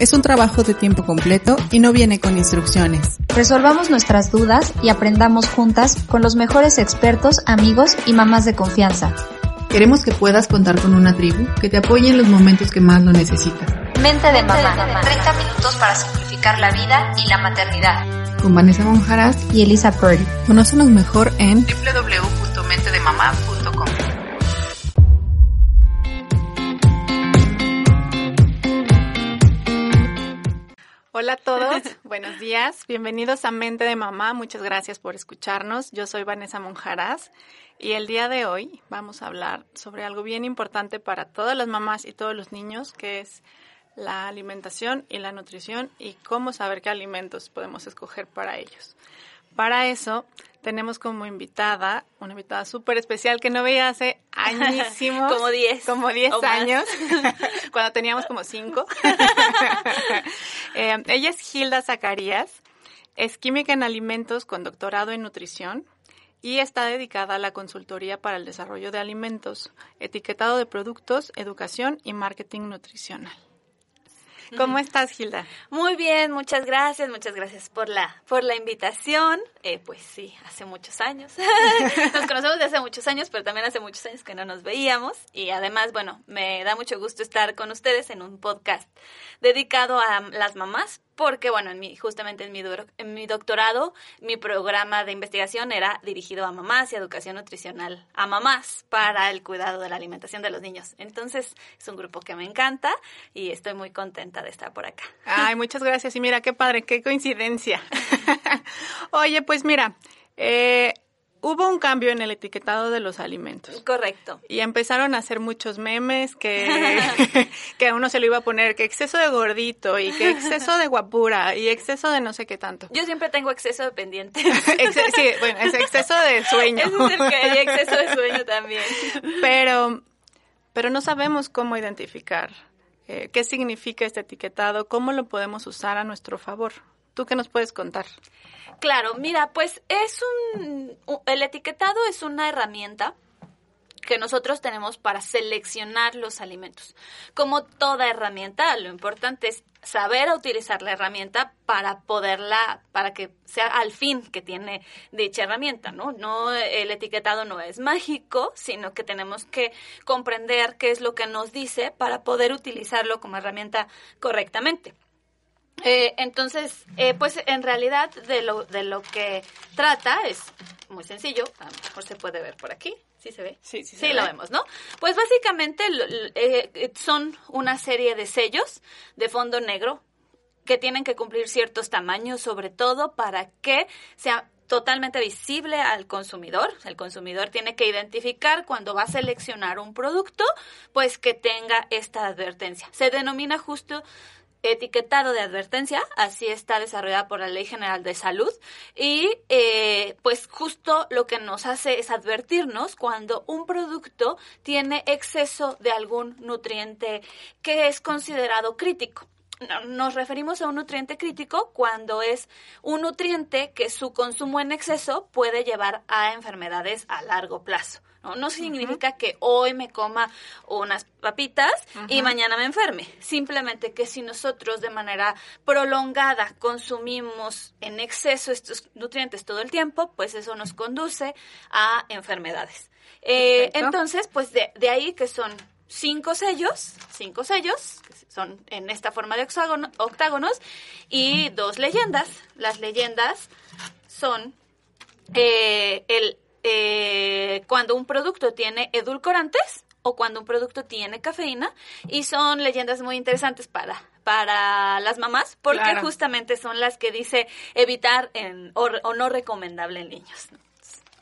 Es un trabajo de tiempo completo y no viene con instrucciones. Resolvamos nuestras dudas y aprendamos juntas con los mejores expertos, amigos y mamás de confianza. Queremos que puedas contar con una tribu que te apoye en los momentos que más lo necesitas. Mente de mamá. 30 minutos para simplificar la vida y la maternidad. Con Vanessa Monjaras y Elisa Purdy. Conócenos mejor en www.mentedemamá.com. Hola a todos, buenos días, bienvenidos a Mente de Mamá, muchas gracias por escucharnos. Yo soy Vanessa Monjaras y el día de hoy vamos a hablar sobre algo bien importante para todas las mamás y todos los niños, que es la alimentación y la nutrición y cómo saber qué alimentos podemos escoger para ellos. Para eso tenemos como invitada, una invitada súper especial que no veía hace añísimos. como 10. Como 10 años, cuando teníamos como 5. Eh, ella es Hilda Zacarías, es química en alimentos con doctorado en nutrición y está dedicada a la consultoría para el desarrollo de alimentos, etiquetado de productos, educación y marketing nutricional. ¿Cómo estás, Gilda? Muy bien, muchas gracias, muchas gracias por la, por la invitación. Eh, pues sí, hace muchos años. nos conocemos de hace muchos años, pero también hace muchos años que no nos veíamos. Y además, bueno, me da mucho gusto estar con ustedes en un podcast dedicado a las mamás, porque bueno, en mi, justamente en mi, en mi doctorado, mi programa de investigación era dirigido a mamás y educación nutricional a mamás para el cuidado de la alimentación de los niños. Entonces, es un grupo que me encanta y estoy muy contenta de estar por acá. Ay, muchas gracias. Y mira, qué padre, qué coincidencia. Oye, pues mira, eh, hubo un cambio en el etiquetado de los alimentos. Correcto. Y empezaron a hacer muchos memes que, que a uno se lo iba a poner que exceso de gordito y que exceso de guapura y exceso de no sé qué tanto. Yo siempre tengo exceso de pendiente. sí, bueno, es exceso de sueño. Es el que hay exceso de sueño también. Pero, pero no sabemos cómo identificar eh, qué significa este etiquetado, cómo lo podemos usar a nuestro favor. ¿Tú qué nos puedes contar? Claro, mira, pues es un, el etiquetado es una herramienta que nosotros tenemos para seleccionar los alimentos. Como toda herramienta, lo importante es saber utilizar la herramienta para poderla, para que sea al fin que tiene dicha herramienta, ¿no? No, el etiquetado no es mágico, sino que tenemos que comprender qué es lo que nos dice para poder utilizarlo como herramienta correctamente. Eh, entonces, eh, pues en realidad de lo, de lo que trata es muy sencillo, a lo mejor se puede ver por aquí, ¿sí se ve? Sí, sí, sí lo vemos, ¿no? Pues básicamente eh, son una serie de sellos de fondo negro que tienen que cumplir ciertos tamaños, sobre todo para que sea totalmente visible al consumidor. El consumidor tiene que identificar cuando va a seleccionar un producto, pues que tenga esta advertencia. Se denomina justo etiquetado de advertencia, así está desarrollada por la Ley General de Salud y eh, pues justo lo que nos hace es advertirnos cuando un producto tiene exceso de algún nutriente que es considerado crítico. Nos referimos a un nutriente crítico cuando es un nutriente que su consumo en exceso puede llevar a enfermedades a largo plazo. No, no significa que hoy me coma unas papitas y mañana me enferme. Simplemente que si nosotros de manera prolongada consumimos en exceso estos nutrientes todo el tiempo, pues eso nos conduce a enfermedades. Eh, entonces, pues de, de ahí que son cinco sellos, cinco sellos, que son en esta forma de octágonos, y dos leyendas. Las leyendas son eh, el eh, cuando un producto tiene edulcorantes o cuando un producto tiene cafeína y son leyendas muy interesantes para para las mamás porque justamente son las que dice evitar en, o, no recomendable en niños.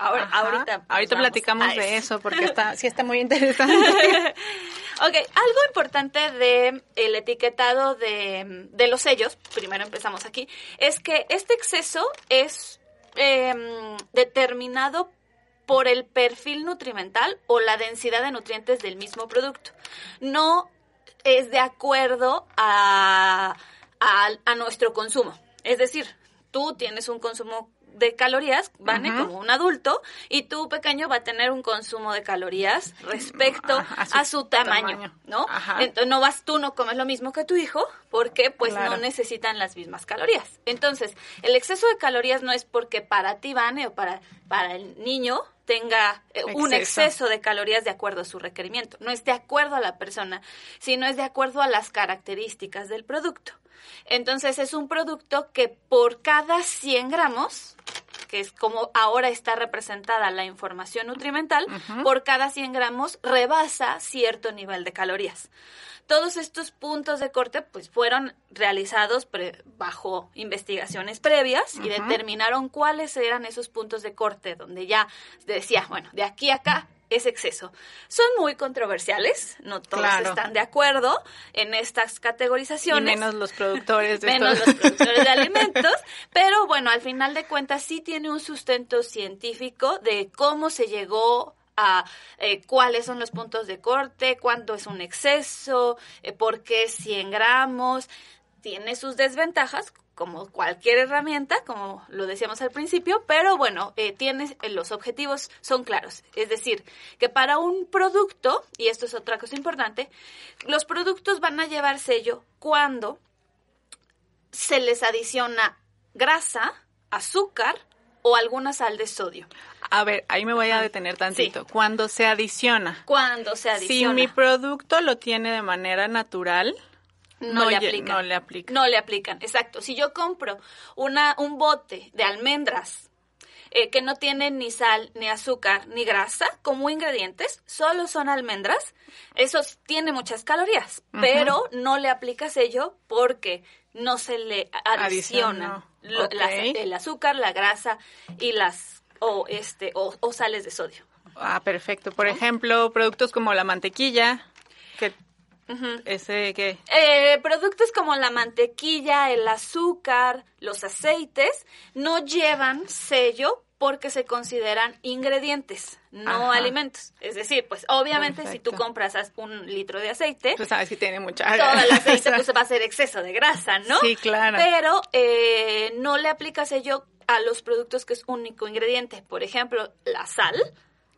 Ahora, ahorita ahorita platicamos de eso porque está sí está muy interesante. ok, algo importante de el etiquetado de, de los sellos, primero empezamos aquí, es que este exceso es eh, determinado por el perfil nutrimental o la densidad de nutrientes del mismo producto. No es de acuerdo a, a, nuestro consumo. Es decir, tú tienes un consumo de calorías, Vane, como un adulto, y tu pequeño va a tener un consumo de calorías respecto a su, tamaño, ¿no? Entonces no vas, tú no comes lo mismo que tu hijo, porque pues no necesitan las mismas calorías. Entonces, el exceso de calorías no es porque para ti, Vane, o para, para el niño, tenga eh, un exceso de calorías de acuerdo a su requerimiento. No es de acuerdo a la persona, sino es de acuerdo a las características del producto. Entonces es un producto que por cada 100 gramos, que es como ahora está representada la información nutrimental, por cada 100 gramos rebasa cierto nivel de calorías. Todos estos puntos de corte pues fueron realizados bajo investigaciones previas y determinaron cuáles eran esos puntos de corte donde ya decía, bueno, de aquí a acá es exceso. Son muy controversiales, no todos están de acuerdo en estas categorizaciones. Y menos los productores de Menos los productores de alimentos, pero bueno, al final de cuentas sí tiene un sustento científico de cómo se llegó a eh, cuáles son los puntos de corte, cuánto es un exceso, eh, por qué 100 gramos. Tiene sus desventajas, como cualquier herramienta, como lo decíamos al principio, pero bueno, eh, eh, los objetivos son claros. Es decir, que para un producto, y esto es otra cosa importante, los productos van a llevar sello cuando se les adiciona grasa, azúcar o alguna sal de sodio. A ver, ahí me voy a detener tantito. Cuando se adiciona. Cuando se adiciona. Si mi producto lo tiene de manera natural, no, le aplican. No le aplican. No le aplican, exacto. Si yo compro una, un bote de almendras eh, que no tiene ni sal, ni azúcar, ni grasa como ingredientes, solo son almendras, eso tiene muchas calorías, pero no le aplica sello porque no se le adiciona el azúcar, la grasa y las o este o, sales de sodio. Ah, perfecto. Por ejemplo, productos como la mantequilla, que ¿Ese qué? Eh, productos como la mantequilla, el azúcar, los aceites no llevan sello porque se consideran ingredientes, no alimentos. Es decir, pues obviamente si tú compras un litro de aceite, tú sabes que tiene mucha todo el aceite pues, va a ser exceso de grasa, ¿no? Sí, claro. Pero eh, no le aplica sello a los productos que es único ingrediente. Por ejemplo, la sal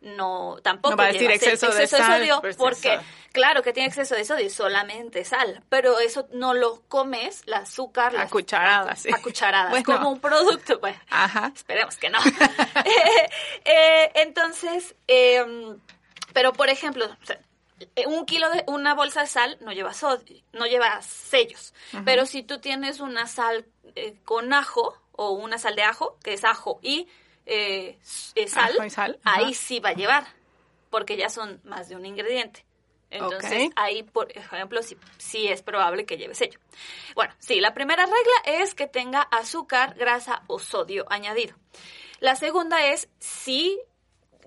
no tampoco no va a decir exceso, de, sodio pues, porque claro que tiene exceso de sodio solamente sal pero eso no lo comes el azúcar a cucharadas a cucharadas como un producto pues Ajá. esperemos que no. Eh, eh, entonces em, pero por ejemplo un kilo de una bolsa de sal no lleva sodio, no lleva sellos pero si tú tienes una sal eh, con ajo o una sal de ajo que es ajo y eh, eh sal, ahí sí va a llevar, porque ya son más de un ingrediente. Entonces, ahí, por ejemplo, sí, sí, es probable que lleve sello. Bueno, sí, la primera regla es que tenga azúcar, grasa o sodio añadido. La segunda es si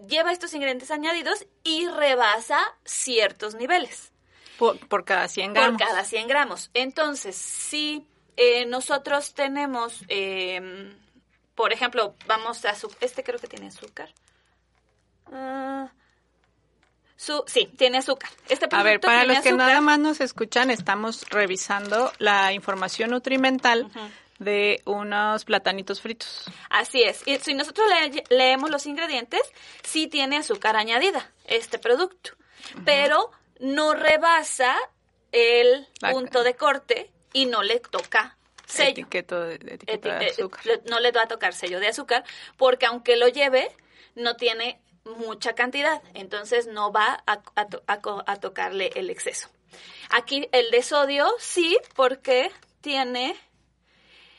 lleva estos ingredientes añadidos y rebasa ciertos niveles. Por, cada 100 gramos. Por cada 100 gramos. Entonces, si eh, nosotros tenemos eh, por ejemplo, vamos a su, este creo que tiene azúcar. Ah, su, sí, tiene azúcar. Este a ver, para los que nada más nos escuchan, estamos revisando la información nutrimental de unos platanitos fritos. Así es. Y si nosotros leemos los ingredientes, sí tiene azúcar añadida este producto, pero no rebasa el punto de corte y no le toca sello. de, azúcar. no le va a tocar sello de azúcar porque aunque lo lleve, no tiene mucha cantidad, entonces no va a, a, tocarle el exceso. Aquí el de sodio sí, porque tiene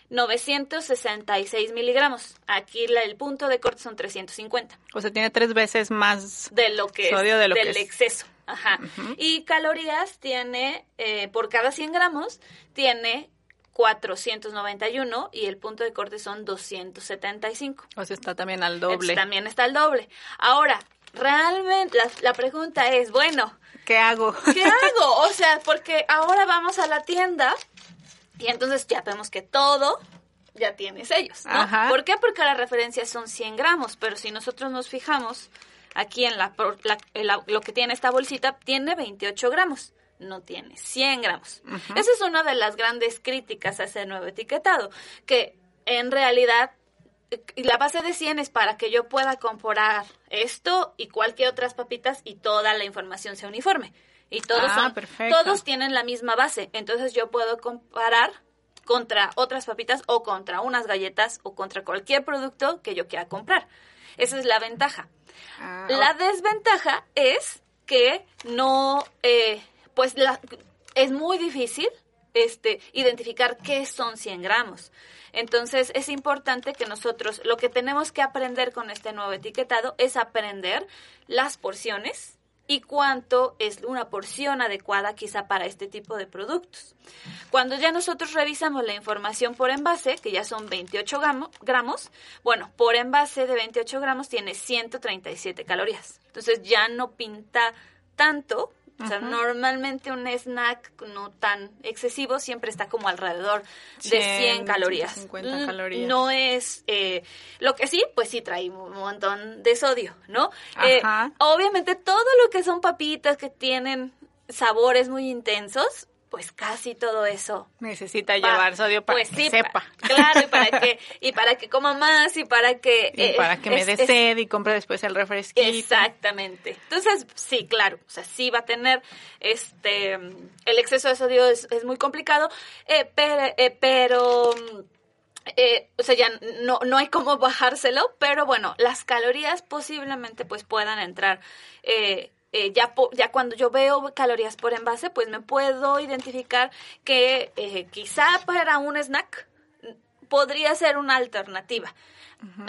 966 miligramos. Aquí el punto de corte son 350. O sea, tiene tres veces más de lo que sodio de lo del que exceso. Ajá. Y calorías tiene, eh, por cada 100 gramos, tiene 491 y el punto de corte son 275. O sea, está también al doble. también está al doble. Ahora, realmente la, pregunta es, bueno, ¿qué hago? ¿Qué hago? O sea, porque ahora vamos a la tienda y entonces ya vemos que todo ya tiene sellos, ¿no? ¿Por qué? Porque la referencia son 100 gramos, pero si nosotros nos fijamos aquí en la, lo que tiene esta bolsita, tiene 28 gramos no tiene 100 gramos. Esa es una de las grandes críticas a ese nuevo etiquetado, que en realidad la base de 100 es para que yo pueda comparar esto y cualquier otras papitas y toda la información sea uniforme. Y todos, Ah, son, perfecto. todos tienen la misma base. Entonces yo puedo comparar contra otras papitas o contra unas galletas o contra cualquier producto que yo quiera comprar. Esa es la ventaja. Ah, La desventaja es que no, eh, pues la, es muy difícil este, identificar qué son 100 gramos. Entonces es importante que nosotros lo que tenemos que aprender con este nuevo etiquetado es aprender las porciones y cuánto es una porción adecuada quizá para este tipo de productos. Cuando ya nosotros revisamos la información por envase, que ya son 28 gramo- gramos, bueno, por envase de 28 gramos tiene 137 calorías. Entonces ya no pinta tanto. O sea, normalmente un snack no tan excesivo siempre está como alrededor de 100, 100, calorías. 150 Mm, calorías. No es... eh, lo que sí, pues sí trae un montón de sodio, ¿no? Eh, obviamente todo lo que son papitas que tienen sabores muy intensos, pues casi todo eso necesita va. llevar sodio para Pues que sí, sepa. pa- claro, y para que y para que coma más y para que Y eh, para que me dé sed y compre después el refresquito. Exactamente. Entonces, sí, claro, o sea, sí va a tener este el exceso de sodio es, es muy complicado, eh, pero, eh, pero eh, o sea, ya no, no hay cómo bajárselo, pero bueno, las calorías posiblemente pues puedan entrar. eh, eh, ya, po- ya cuando yo veo calorías por envase, pues me puedo identificar que eh, quizá para un snack podría ser una alternativa.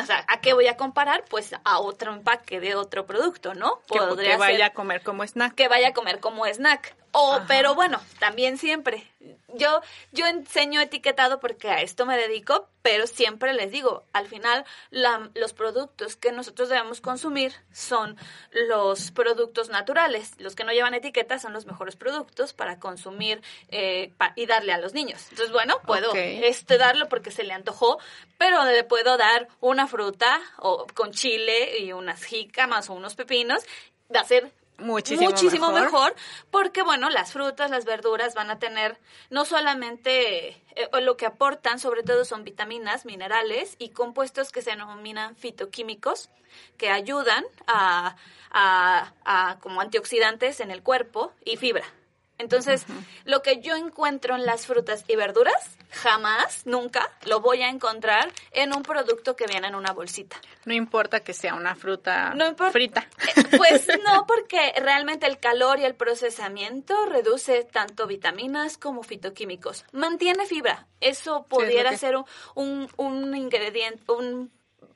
O sea, ¿a qué voy a comparar? Pues a otro empaque de otro producto, ¿no? Que, que Podría vaya ser a comer como snack. que vaya a comer como snack. O, Ajá. pero bueno, también siempre. Yo, yo enseño etiquetado porque a esto me dedico, pero siempre les digo, al final la- los productos que nosotros debemos consumir son los productos naturales. Los que no llevan etiqueta son los mejores productos para consumir eh, pa- y darle a los niños. Entonces, bueno, puedo este darlo porque se le antojó, pero le puedo dar una fruta o con chile y unas jícamas o unos pepinos. Va a ser Muchísimo muchísimo mejor. mejor. porque bueno, las frutas, las verduras van a tener no solamente eh, lo que aportan, sobre todo son vitaminas, minerales y compuestos que se denominan fitoquímicos que ayudan a, a- a- como antioxidantes en el cuerpo y fibra. Entonces, lo que yo encuentro en las frutas y verduras, jamás, nunca lo voy a encontrar en un producto que viene en una bolsita. No importa que sea una fruta No frita. Eh, Pues no, porque realmente el calor y el procesamiento reduce tanto vitaminas como fitoquímicos. Mantiene fibra. Eso pudiera que- ser un, un, un ingrediente, un,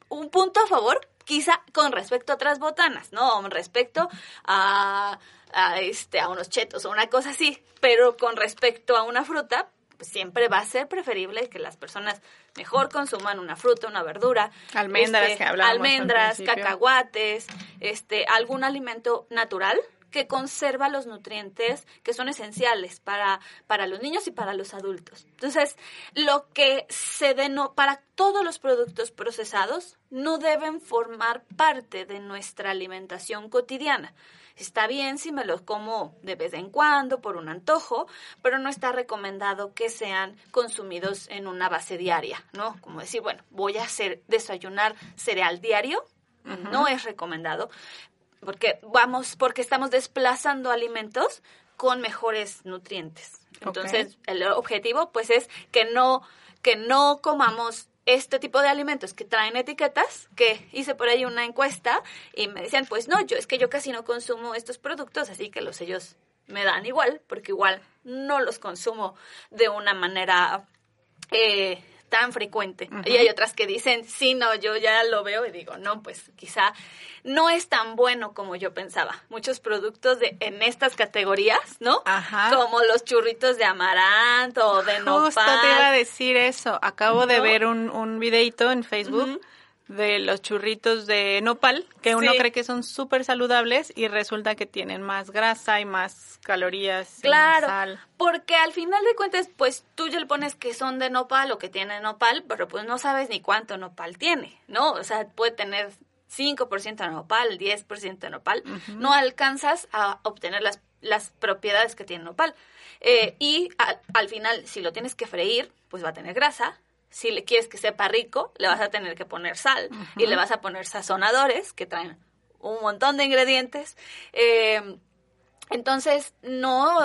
un punto a favor, quizá con respecto a otras botanas, ¿no? Respecto a, a, este, a unos chetos o una cosa así. Pero con respecto a una fruta, pues siempre va a ser preferible que las personas mejor consuman una fruta, una verdura. Almendras, que al principio. cacahuates, este, algún alimento natural que conserva los nutrientes que son esenciales para, para los niños y para los adultos. Entonces, lo que se deno para todos los productos procesados no deben formar parte de nuestra alimentación cotidiana. Está bien si me los como de vez en cuando por un antojo, pero no está recomendado que sean consumidos en una base diaria, ¿no? Como decir, bueno, voy a hacer desayunar cereal diario, no es recomendado porque vamos porque estamos desplazando alimentos con mejores nutrientes. Entonces, el objetivo pues es que no que no comamos este tipo de alimentos que traen etiquetas, que hice por ahí una encuesta y me decían, pues no, yo es que yo casi no consumo estos productos, así que los sellos me dan igual, porque igual no los consumo de una manera eh, tan frecuente. Y hay otras que dicen, sí, no, yo ya lo veo y digo, no, pues quizá no es tan bueno como yo pensaba. Muchos productos de en estas categorías, ¿no? Ajá. Como los churritos de amaranto o de nopal. Justo te iba a decir eso. Acabo de ¿No? ver un, un videito en Facebook Ujú. De los churritos de nopal, que uno Sí. cree que son súper saludables y resulta que tienen más grasa y más calorías y Claro, más sal. porque al final de cuentas, pues tú ya le pones que son de nopal o que tienen nopal, pero pues no sabes ni cuánto nopal tiene, ¿no? O sea, puede tener 5% de nopal, 10% de nopal. No alcanzas a obtener las, las propiedades que tiene nopal. Eh, y al, al final, si lo tienes que freír, pues va a tener grasa. Si le quieres que sepa rico, le vas a tener que poner sal y le vas a poner sazonadores que traen un montón de ingredientes. Eh, entonces, no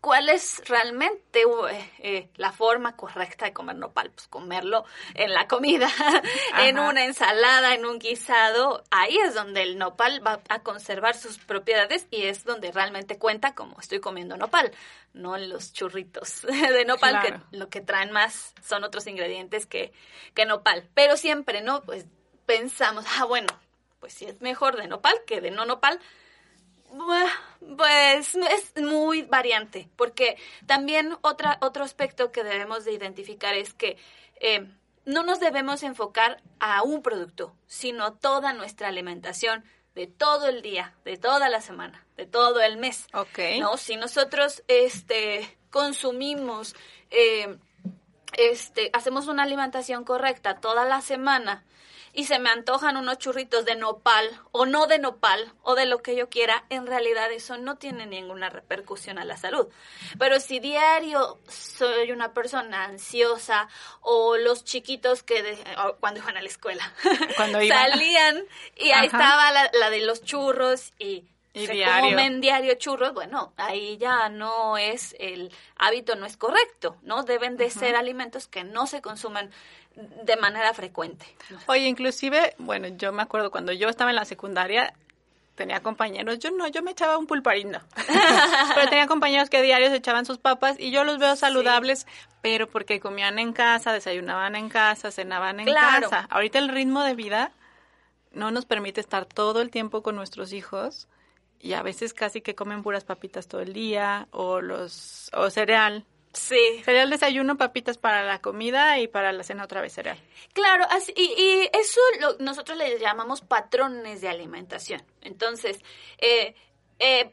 cuál es realmente eh, eh, la forma correcta de comer nopal. Pues comerlo en la comida, en una ensalada, en un guisado. Ahí es donde el nopal va a conservar sus propiedades y es donde realmente cuenta como estoy comiendo nopal, no en los churritos de nopal, que lo que traen más son otros ingredientes que, que nopal. Pero siempre, ¿no? Pues pensamos, ah, bueno, pues si es mejor de nopal que de no nopal pues es muy variante, porque también otra, otro aspecto que debemos de identificar es que eh, no nos debemos enfocar a un producto, sino toda nuestra alimentación de todo el día, de toda la semana, de todo el mes. Ok. ¿No? Si nosotros este, consumimos, eh, este, hacemos una alimentación correcta toda la semana, y se me antojan unos churritos de nopal o no de nopal o de lo que yo quiera, en realidad eso no tiene ninguna repercusión a la salud. Pero si diario soy una persona ansiosa o los chiquitos que cuando iban a la escuela cuando salían y ahí estaba la, de los churros y se diario. comen diario churros, bueno, ahí ya no es el hábito no es correcto, ¿no? Deben de ser alimentos que no se consuman de manera frecuente. Oye, inclusive, bueno, yo me acuerdo cuando yo estaba en la secundaria, tenía compañeros, yo no, yo me echaba un pulparindo, pero tenía compañeros que diarios echaban sus papas y yo los veo saludables, pero porque comían en casa, desayunaban en casa, cenaban en casa. Ahorita el ritmo de vida no nos permite estar todo el tiempo con nuestros hijos y a veces casi que comen puras papitas todo el día o los o cereal Sí. Sería el desayuno, papitas para la comida y para la cena otra vez cereal. Claro, así, y, eso lo, nosotros le llamamos patrones de alimentación. Entonces, eh, eh,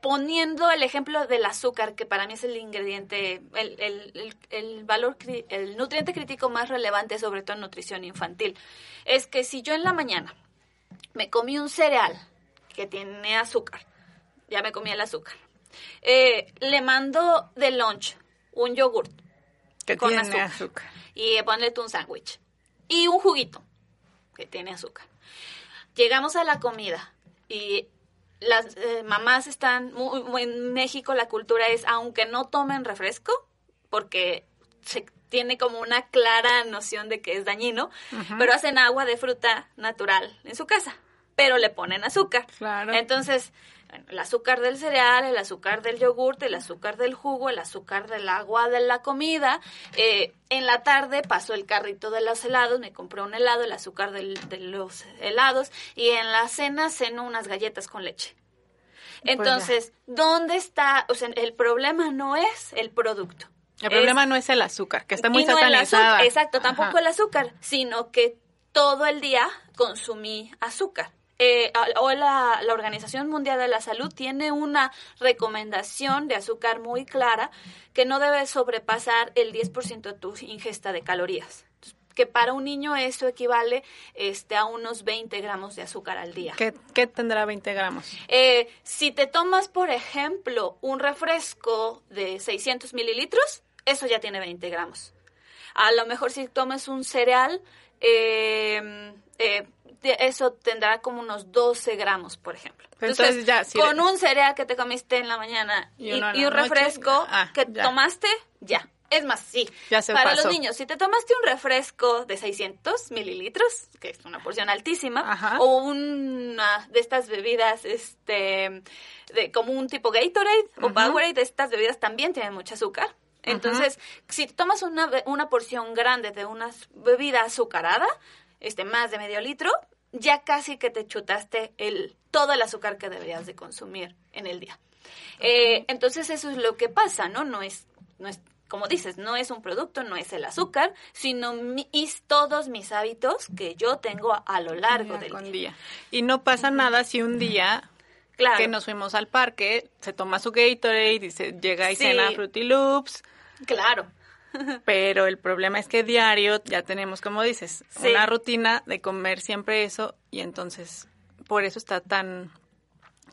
poniendo el ejemplo del azúcar, que para mí es el ingrediente, el, el, el, valor, el nutriente crítico más relevante, sobre todo en nutrición infantil, es que si yo en la mañana me comí un cereal que tiene azúcar, ya me comí el azúcar, eh, le mando de lunch un yogurt que con tiene azúcar. Y ponle tú un sándwich. Y un juguito que tiene azúcar. Llegamos a la comida y las eh, mamás están, en México la cultura es, aunque no tomen refresco, porque se tiene como una clara noción de que es dañino, pero hacen agua de fruta natural en su casa, pero le ponen azúcar. Claro. Entonces, el azúcar del cereal, el azúcar del yogurt, el azúcar del jugo, el azúcar del agua de la comida. Eh, en la tarde pasó el carrito de los helados, me compré un helado, el azúcar de los helados, y en la cena ceno unas galletas con leche. Pues Entonces, ¿dónde está? O sea, el problema no es el producto. El problema no es el azúcar, que está muy satanizada. exacto, tampoco el azúcar, sino que todo el día consumí azúcar eh, o la, la, Organización Mundial de la Salud tiene una recomendación de azúcar muy clara que no debe sobrepasar el 10% de tu ingesta de calorías que para un niño eso equivale este, a unos 20 gramos de azúcar al día. ¿Qué, tendrá 20 gramos? Eh, si te tomas, por ejemplo, un refresco de 600 mililitros, eso ya tiene 20 gramos. A lo mejor si tomas un cereal, eh, eh, eso tendrá como unos 12 gramos, por ejemplo. Entonces, ya, con un cereal que te comiste en la mañana y, un refresco ah, que tomaste, ya. Es más, sí. Ya se Para los niños, si te tomaste un refresco de 600 mililitros, que es una porción altísima, o una de estas bebidas, este, de, como un tipo Gatorade o Powerade, de estas bebidas también tienen mucho azúcar. Entonces, si tomas una, una porción grande de una bebida azucarada, este, más de medio litro, ya casi que te chutaste el, todo el azúcar que deberías de consumir en el día. Eh, entonces eso es lo que pasa, ¿no? No es, no es, como dices, no es un producto, no es el azúcar, sino mis, todos mis hábitos que yo tengo a, lo largo del día. Y no pasa nada si un día claro. que nos fuimos al parque, se toma su Gatorade y se llega y cena Fruity Loops. Claro. Pero el problema es que diario ya tenemos, como dices, una rutina de comer siempre eso y entonces por eso está tan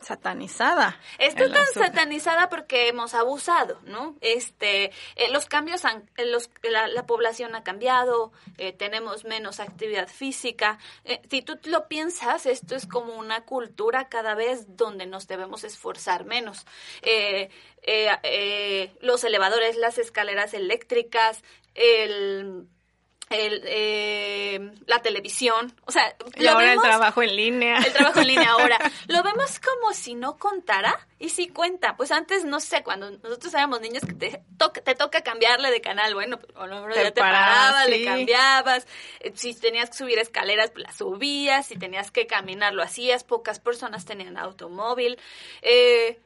satanizada. Está tan satanizada porque hemos abusado, ¿no? Este, eh, los cambios han, eh, los, la, población ha cambiado, eh, tenemos menos actividad física. si tú lo piensas, esto es como una cultura cada vez donde nos debemos esforzar menos. los elevadores, las escaleras eléctricas, el el, eh, la televisión, o sea, y ahora el trabajo en línea. El trabajo en línea ahora. Lo vemos como si no contara y si cuenta. Pues antes, no sé, cuando nosotros éramos niños que te, toca, te toca cambiarle de canal, bueno, pues, o no, ya te parabas, le cambiabas. Eh, si tenías que subir escaleras, pues las subías. Si tenías que caminar, lo hacías. Pocas personas tenían automóvil. Eh,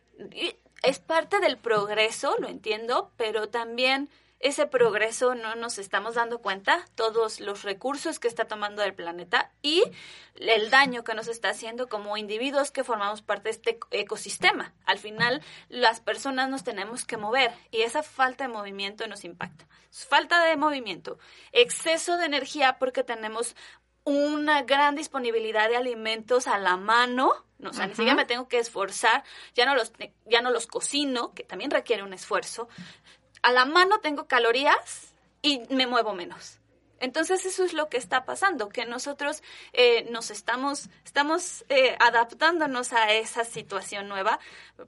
es parte del progreso, lo entiendo, pero también ese progreso no nos estamos dando cuenta, todos los recursos que está tomando el planeta y el daño que nos está haciendo como individuos que formamos parte de este ecosistema. Al final, las personas nos tenemos que mover y esa falta de movimiento nos impacta. Falta de movimiento, exceso de energía porque tenemos una gran disponibilidad de alimentos a la mano, no, o sea, ni siquiera me tengo que esforzar, ya no los ya no los cocino, que también requiere un esfuerzo a la mano tengo calorías y me muevo menos. Entonces eso es lo que está pasando, que nosotros eh, nos estamos, estamos eh, adaptándonos a esa situación nueva,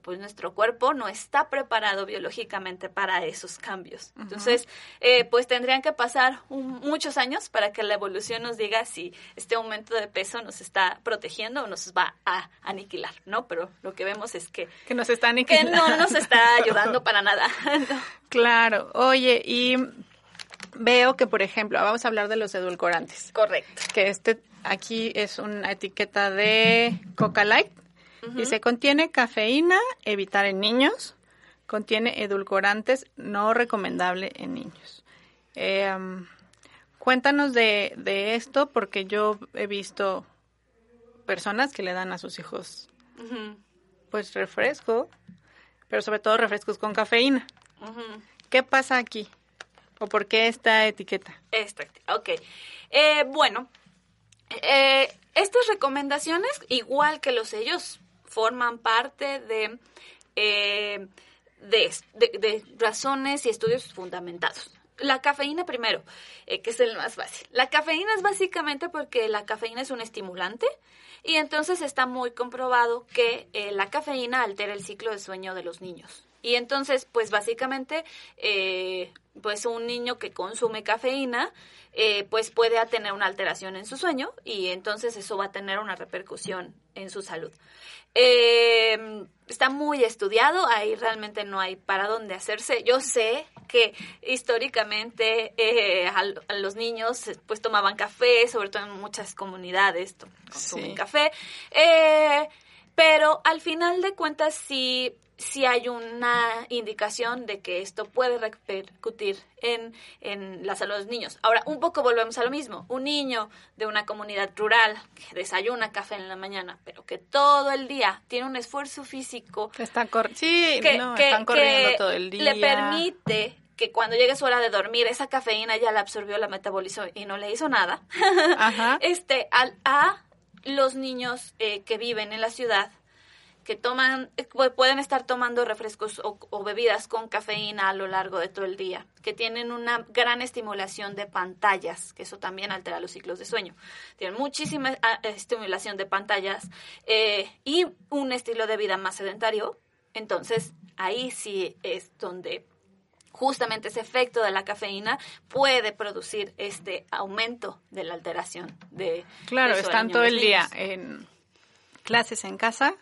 pues nuestro cuerpo no está preparado biológicamente para esos cambios. Entonces, eh, pues tendrían que pasar muchos años para que la evolución nos diga si este aumento de peso nos está protegiendo o nos va a aniquilar, ¿no? Pero lo que vemos es que... Que nos está aniquilando. Que no nos está ayudando para nada. Claro. Oye, y veo que, por ejemplo, vamos a hablar de los edulcorantes. Correcto. Que este aquí es una etiqueta de Coca Light. y se contiene cafeína, evitar en niños. Contiene edulcorantes, no recomendable en niños. Eh, cuéntanos de, de, esto porque yo he visto personas que le dan a sus hijos pues refresco, pero sobre todo refrescos con cafeína. ¿Qué pasa aquí? ¿O por qué esta etiqueta? Esta, ok. Eh, bueno, eh, estas recomendaciones, igual que los sellos, forman parte de, eh, de, razones y estudios fundamentados. La cafeína primero, que es el más fácil. La cafeína es básicamente porque la cafeína es un estimulante y entonces está muy comprobado que la cafeína altera el ciclo de sueño de los niños. Y entonces, pues básicamente, pues un niño que consume cafeína, eh, pues puede tener una alteración en su sueño y entonces eso va a tener una repercusión en su salud. Eh, está muy estudiado, ahí realmente no hay para dónde hacerse. Yo sé que históricamente a, los niños pues tomaban café, sobre todo en muchas comunidades consumen café, pero al final de cuentas sí si hay una indicación de que esto puede repercutir en, en la salud de los niños. Ahora, un poco volvemos a lo mismo. Un niño de una comunidad rural que desayuna café en la mañana, pero que todo el día tiene un esfuerzo físico. Sí, que, están corriendo todo el día. Le permite que cuando llegue su hora de dormir, esa cafeína ya la absorbió, la metabolizó y no le hizo nada. Este, al, a los niños eh, que viven en la ciudad que toman, pueden estar tomando refrescos o, bebidas con cafeína a lo largo de todo el día, que tienen una gran estimulación de pantallas, que eso también altera los ciclos de sueño. Tienen muchísima ah, estimulación de pantallas eh, y un estilo de vida más sedentario. Entonces, ahí sí es donde justamente ese efecto de la cafeína puede producir este aumento de la alteración de... Claro, están todo el día en clases en casa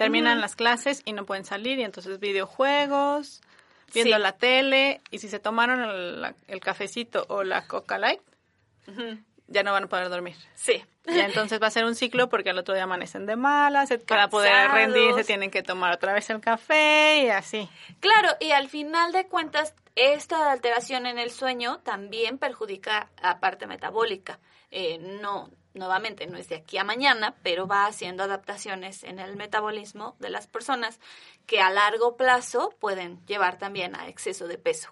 terminan las clases y no pueden salir y entonces videojuegos, viendo la tele y si se tomaron el, cafecito o la Coca Light, ya no van a poder dormir. Sí. Y entonces va a ser un ciclo porque al otro día amanecen de malas, para poder rendir se tienen que tomar otra vez el café y así. Claro, y al final de cuentas esta alteración en el sueño también perjudica la parte metabólica. Eh, no, nuevamente no es de aquí a mañana, pero va haciendo adaptaciones en el metabolismo de las personas que a largo plazo pueden llevar también a exceso de peso.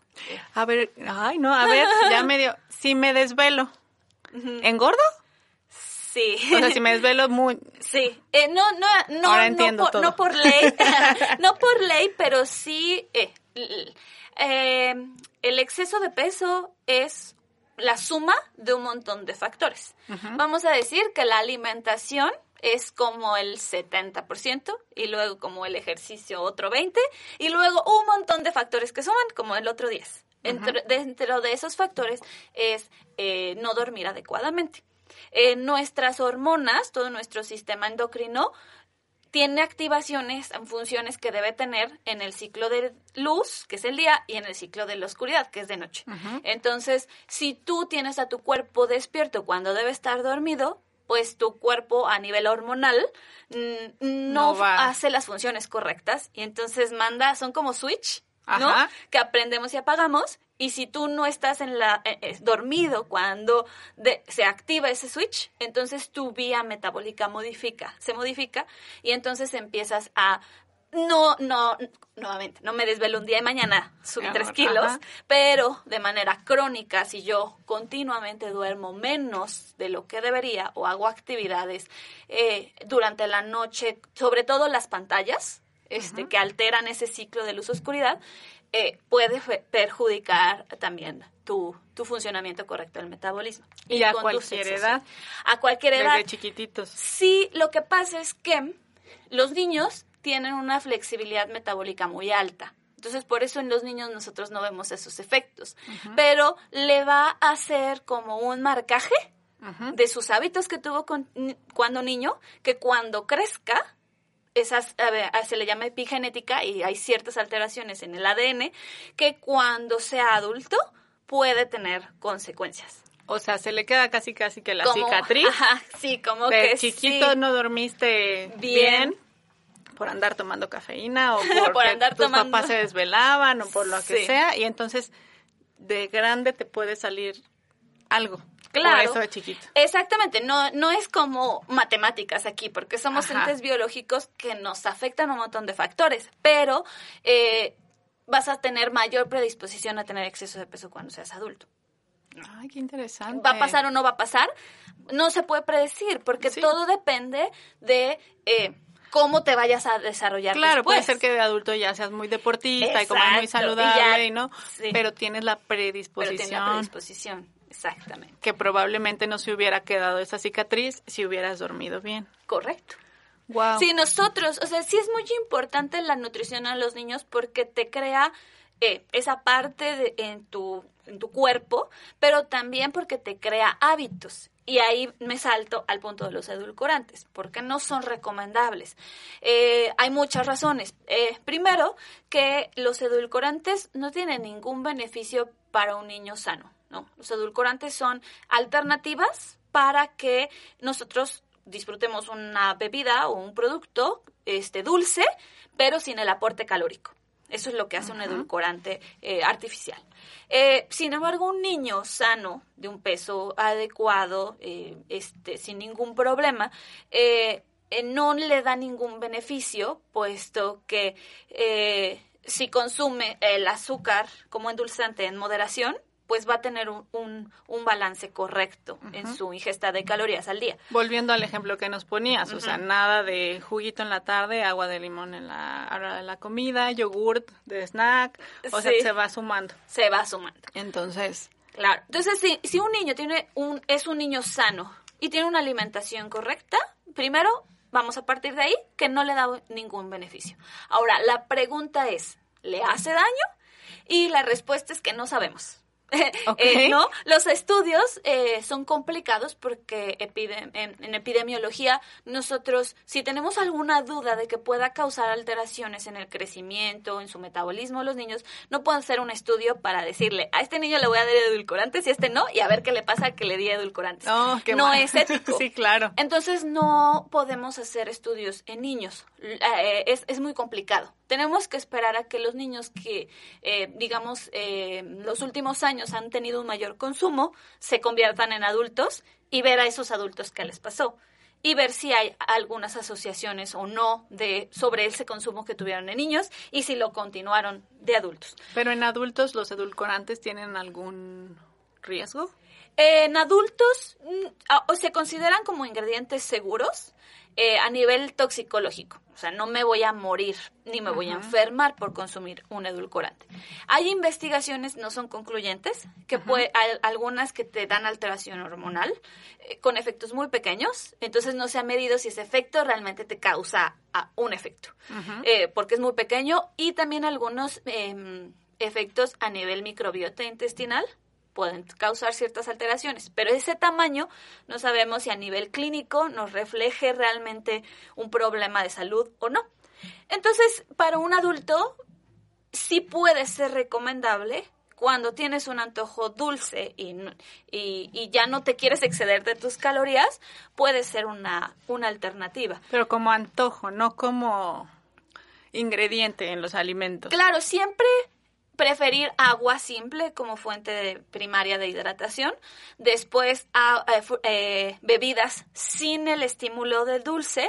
A ver, ay no, a ver, ya medio, si me desvelo, ¿engordo? Sí. O sea, si me desvelo muy... Sí. Eh, no, no, no, Ahora no, por, todo. no por ley, no por ley, pero sí, eh, eh, el exceso de peso es la suma de un montón de factores. Vamos a decir que la alimentación es como el 70% y luego como el ejercicio otro 20% y luego un montón de factores que suman como el otro 10%. Entre- dentro de esos factores es eh, no dormir adecuadamente. Eh, nuestras hormonas, todo nuestro sistema endocrino, tiene activaciones, funciones que debe tener en el ciclo de luz, que es el día, y en el ciclo de la oscuridad, que es de noche. Entonces, si tú tienes a tu cuerpo despierto cuando debe estar dormido, pues tu cuerpo a nivel hormonal mm, no, hace las funciones correctas y entonces manda, son como switch, ¿no? Ajá. Que aprendemos y apagamos y si tú no estás en la eh, eh, dormido cuando de- se activa ese switch, entonces tu vía metabólica modifica, se modifica y entonces empiezas a no, no, nuevamente, no me desvelo un día y mañana subí tres kilos, pero de manera crónica, si yo continuamente duermo menos de lo que debería o hago actividades eh, durante la noche, sobre todo las pantallas, este, que alteran ese ciclo de luz-oscuridad, eh, puede perjudicar también tu, tu funcionamiento correcto del metabolismo. ¿Y a cualquier edad? A cualquier edad. Desde chiquititos. Sí, lo que pasa es que los niños tienen una flexibilidad metabólica muy alta. Entonces, por eso en los niños nosotros no vemos esos efectos. Pero le va a hacer como un marcaje de sus hábitos que tuvo con- cuando niño, que cuando crezca, esas, se le llama epigenética y hay ciertas alteraciones en el ADN que cuando sea adulto puede tener consecuencias. O sea, se le queda casi casi que la Como- cicatriz. Ajá, sí, como de que chiquito sí. no dormiste Bien. bien. por andar tomando cafeína o porque Por andar tus tomando. papás se desvelaban o por lo que Sí. sea y entonces de grande te puede salir algo. Claro. Por eso de chiquito. Exactamente, no, no es como matemáticas aquí, porque somos Ajá. entes biológicos que nos afectan un montón de factores, pero eh, vas a tener mayor predisposición a tener exceso de peso cuando seas adulto. Ay, qué interesante. ¿Va a pasar o no va a pasar? No se puede predecir, porque Sí. todo depende de eh, cómo te vayas a desarrollar Claro, puede ser que de adulto ya seas muy deportista y comas muy Exacto, y saludable, ya- y ¿no? sí. Pero tienes la Pero predisposición, tiene la predisposición, exactamente. que probablemente no se hubiera quedado esa cicatriz si hubieras dormido bien. Correcto. Wow. Sí, nosotros, o sea, sí es muy importante la nutrición a los niños porque te crea eh, esa parte de- en, tu, en tu cuerpo, pero también porque te crea hábitos. Y ahí me salto al punto de los edulcorantes, porque no son recomendables. Eh, hay muchas razones. Eh, primero, que los edulcorantes no tienen ningún beneficio para un niño sano. ¿No? Los edulcorantes son alternativas para que nosotros disfrutemos una bebida o un producto este dulce, pero sin el aporte calórico. Eso es lo que hace un edulcorante eh, artificial. Eh, sin embargo, un niño sano, de un peso adecuado, eh, este, sin ningún problema, eh, no le da ningún beneficio, puesto que si consume el azúcar como endulzante en moderación, pues va a tener un, un- un balance correcto en su ingesta de calorías al día. Volviendo al ejemplo que nos ponías, o sea, nada de juguito en la tarde, agua de limón en la hora de la comida, yogurt de snack, o sea, se va sumando. Se va sumando. Entonces, Claro. Entonces, si, si un niño tiene un, es un niño sano y tiene una alimentación correcta, primero vamos a partir de ahí que no le da ningún beneficio. Ahora, la pregunta es, ¿le hace daño? Y la respuesta es que no sabemos. Eh, no, los estudios eh, son complicados porque en, en epidemiología nosotros, si tenemos alguna duda de que pueda causar alteraciones en el crecimiento, en su metabolismo, los niños no pueden hacer un estudio para decirle a este niño le voy a dar edulcorantes y a este no y a ver qué le pasa que le di edulcorantes. oh, qué no mal. es ético. sí, claro. Entonces no podemos hacer estudios en niños. Eh, es, es muy complicado. Tenemos que esperar a que los niños que, eh, digamos, eh, los últimos años han tenido un mayor consumo, se conviertan en adultos y ver a esos adultos qué les pasó. Y ver si hay algunas asociaciones o no de, sobre ese consumo que tuvieron en niños y si lo continuaron de adultos. Pero en adultos los edulcorantes tienen algún riesgo? En adultos mm, se consideran como ingredientes seguros eh, a nivel toxicológico. O sea, no me voy a morir ni me voy a enfermar por consumir un edulcorante. Hay investigaciones, no son concluyentes, que puede, hay algunas que te dan alteración hormonal eh, con efectos muy pequeños. Entonces no se ha medido si ese efecto realmente te causa ah, un efecto, eh, porque es muy pequeño. Y también algunos em, efectos a nivel microbiota intestinal pueden causar ciertas alteraciones, pero ese tamaño no sabemos si a nivel clínico nos refleje realmente un problema de salud o no. Entonces, para un adulto, sí puede ser recomendable cuando tienes un antojo dulce y, y, ya no te quieres exceder de tus calorías, puede ser una, una alternativa. Pero como antojo, no como ingrediente en los alimentos. Claro, siempre preferir agua simple como fuente primaria de hidratación, después eh, eh, bebidas sin el estímulo de dulce,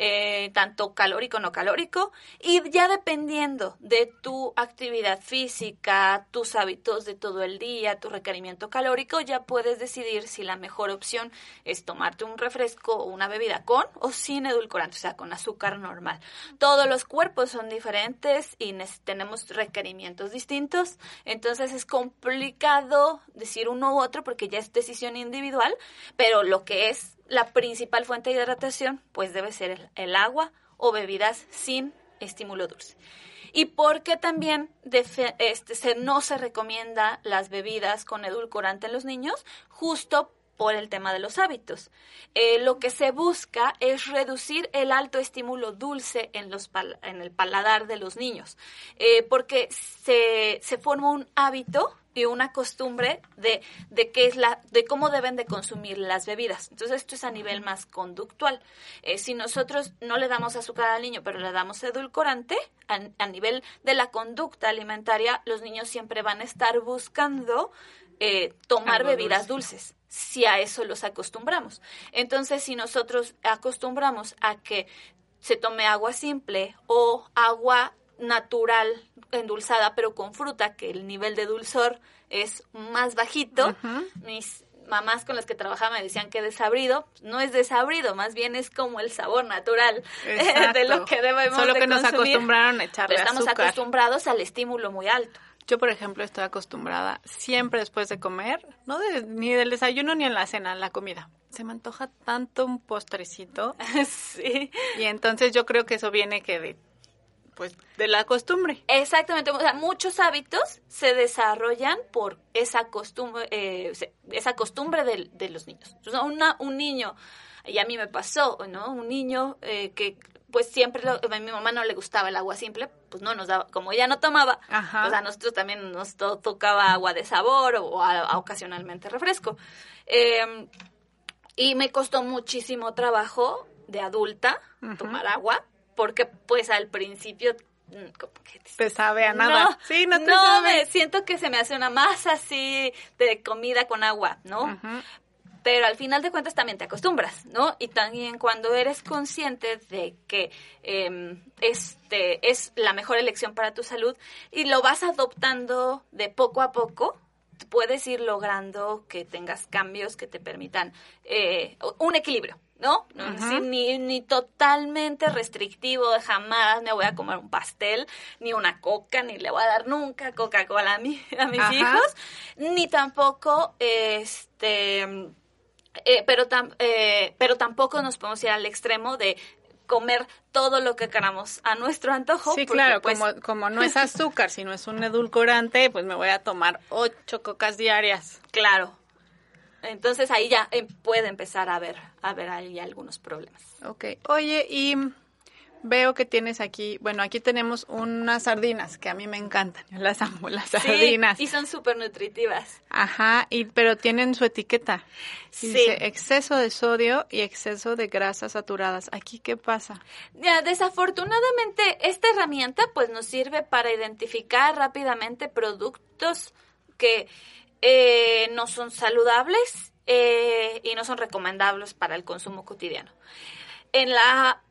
eh, tanto calórico no calórico, y ya dependiendo de tu actividad física, tus hábitos de todo el día, tu requerimiento calórico, ya puedes decidir si la mejor opción es tomarte un refresco o una bebida con o sin edulcorante, o sea, con azúcar normal. Todos los cuerpos son diferentes y tenemos requerimientos distintos, entonces es complicado decir uno u otro porque ya es decisión individual, pero lo que es la principal fuente de hidratación pues debe ser el, agua o bebidas sin estímulo dulce. Y porque también este, se, no se recomienda las bebidas con edulcorante en los niños, justo por el tema de los hábitos. Eh, lo que se busca es reducir el alto estímulo dulce en, los en el paladar de los niños, eh, porque se, se forma un hábito y una costumbre de, de qué es la, de cómo deben de consumir las bebidas. Entonces esto es a nivel más conductual. Eh, si nosotros no le damos azúcar al niño, pero le damos edulcorante, a, nivel de la conducta alimentaria, los niños siempre van a estar buscando eh, tomar bebidas dulces si a eso los acostumbramos. Entonces, si nosotros acostumbramos a que se tome agua simple o agua natural endulzada, pero con fruta, que el nivel de dulzor es más bajito. Mis mamás con las que trabajaba me decían que desabrido, no es desabrido, más bien es como el sabor natural de lo que debemos Solo que nos acostumbraron a echarle estamos acostumbrados al estímulo muy alto. Yo, por ejemplo, estoy acostumbrada siempre después de comer, no ni del desayuno ni en la cena, en la comida. Se me antoja tanto un postrecito. sí. Y entonces yo creo que eso viene que de pues de la costumbre. Exactamente, o sea, muchos hábitos se desarrollan por esa costumbre, eh, esa costumbre de, de los niños. Una, un niño, y a mí me pasó, ¿no? Un niño eh, que pues siempre a mi mamá no le gustaba el agua simple, pues no nos daba, como ella no tomaba, pues a nosotros también nos tocaba agua de sabor o ocasionalmente refresco. Em, y me costó muchísimo trabajo de adulta tomar agua porque pues al principio mm, te sabe a nada. No, sí, no, te no me siento que se me hace una masa así de comida con agua, ¿no? Pero al final de cuentas también te acostumbras, ¿no? Y también cuando eres consciente de que em, este es la mejor elección para tu salud y lo vas adoptando de poco a poco, puedes ir logrando que tengas cambios que te permitan eh, un equilibrio, ¿no? ni, ni totalmente restrictivo, de jamás me voy a comer un pastel, ni una coca, ni le voy a dar nunca Coca-Cola a, mi, a mis hijos, ni tampoco, este, eh, pero, eh, pero tampoco nos podemos ir al extremo de comer todo lo que queramos a nuestro antojo. Sí, claro, pues, como, como no es azúcar, sino es un edulcorante, pues me voy a tomar ocho cocas diarias. Claro, entonces ahí ya em, puede empezar a ver, a ver ahí algunos problemas. Ok. Oye, y veo que tienes aquí, bueno, aquí tenemos unas sardinas que a mí me encantan. Yo las amo, las sardinas. Y son súper nutritivas. Ajá, y, pero tienen su etiqueta. Sí. Dice exceso de sodio y exceso de grasas saturadas. ¿Aquí qué pasa? Ya, desafortunadamente, esta herramienta pues nos sirve para identificar rápidamente productos que eh, no son saludables eh, y no son recomendables para el consumo cotidiano. En la,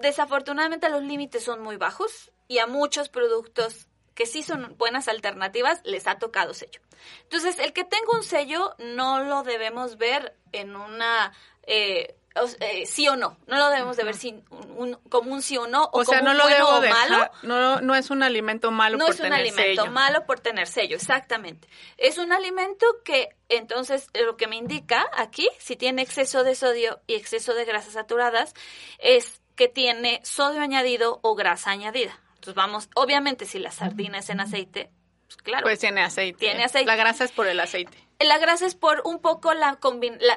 desafortunadamente los límites son muy bajos y a muchos productos que sí son buenas alternativas, les ha tocado sello. Entonces, el que tenga un sello no lo debemos ver en una... Eh, eh, sí o no. No lo debemos de ver sin un, como un sí o no o, sea, como no lo bueno o malo. No, no es un alimento malo por tener sello. No es un alimento malo por tener sello, exactamente. Es un alimento que entonces lo que me indica aquí, si tiene exceso de sodio y exceso de grasas saturadas, es que tiene sodio añadido o grasa añadida. Entonces vamos, obviamente si la sardina es en aceite, pues claro. Pues tiene aceite. Tiene aceite. La grasa es por el aceite. La grasa es por un poco la,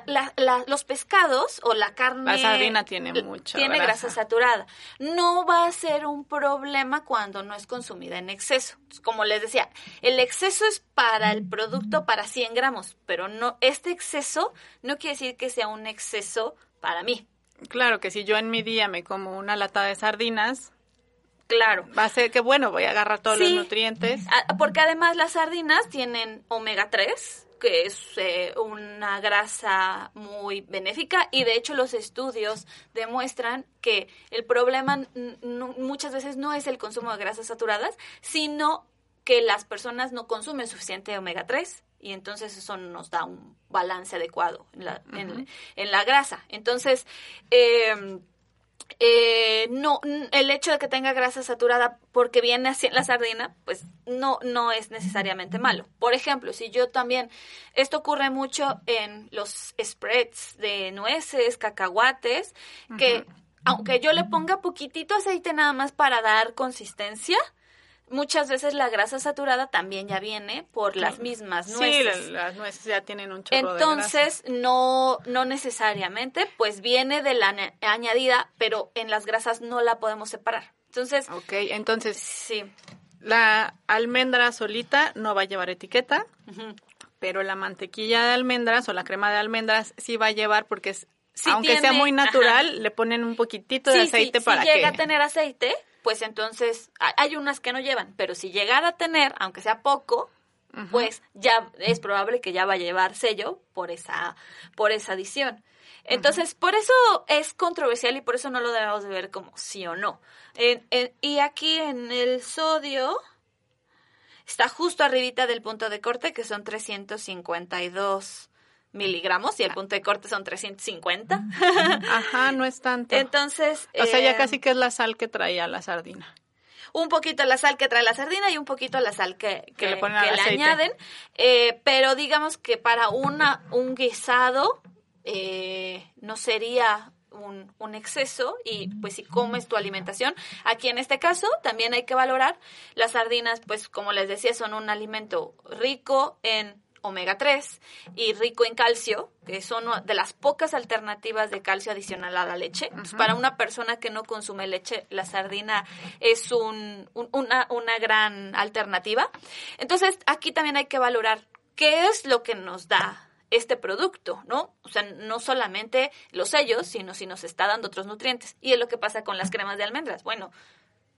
la, la, los pescados o la carne. La sardina tiene mucha Tiene grasa. saturada. No va a ser un problema cuando no es consumida en exceso. Como les decía, el exceso es para el producto para 100 gramos, pero no este exceso no quiere decir que sea un exceso para mí. Claro que si yo en mi día me como una lata de sardinas, Claro. Va a ser que, bueno, voy a agarrar todos los nutrientes. Porque además las sardinas tienen omega 3, que es eh, una grasa muy benéfica y de hecho los estudios demuestran que el problema muchas veces no es el consumo de grasas saturadas, sino que las personas no consumen suficiente omega 3 y entonces eso nos da un balance adecuado en la, en, la grasa. Entonces, eh, eh, no, el hecho de que tenga grasa saturada porque viene así en la sardina, pues no, no es necesariamente malo. Por ejemplo, si yo también, esto ocurre mucho en los spreads de nueces, cacahuates, que aunque yo le ponga poquitito aceite nada más para dar consistencia, muchas veces la grasa saturada también ya viene por las mismas nueces. Sí, las, nueces ya tienen un chorro Entonces, de grasa. no no necesariamente, pues viene de la añadida, pero en las grasas no la podemos separar. Entonces, Ok, entonces sí. La almendra solita no va a llevar etiqueta, pero la mantequilla de almendras o la crema de almendras sí va a llevar porque es aunque sea muy natural, le ponen un poquitito de aceite para si que llega a tener aceite, pues entonces hay unas que no llevan, pero si llegara a tener, aunque sea poco, pues ya es probable que ya va a llevar sello por esa, por esa adición. Entonces, por eso es controversial y por eso no lo debemos de ver como sí o no. y aquí en el sodio está justo arribita del punto de corte, que son 352 miligramos y el ah. punto de corte son 350. Ajá, no es tanto. Entonces... O sea, ya eh, casi que es la sal que traía la sardina. Un poquito la sal que trae la sardina y un poquito la sal que, que, le, añaden. Eh, pero digamos que para una, un guisado eh, no sería un, un, exceso y pues si comes tu alimentación. Aquí en este caso también hay que valorar las sardinas, pues como les decía, son un alimento rico en omega 3 y rico en calcio, que son de las pocas alternativas de calcio adicional a la leche. para una persona que no consume leche, la sardina es un, una, una gran alternativa. Entonces, aquí también hay que valorar qué es lo que nos da este producto, ¿no? O sea, no solamente los sellos, sino si nos está dando otros nutrientes. Y es lo que pasa con las cremas de almendras. Bueno,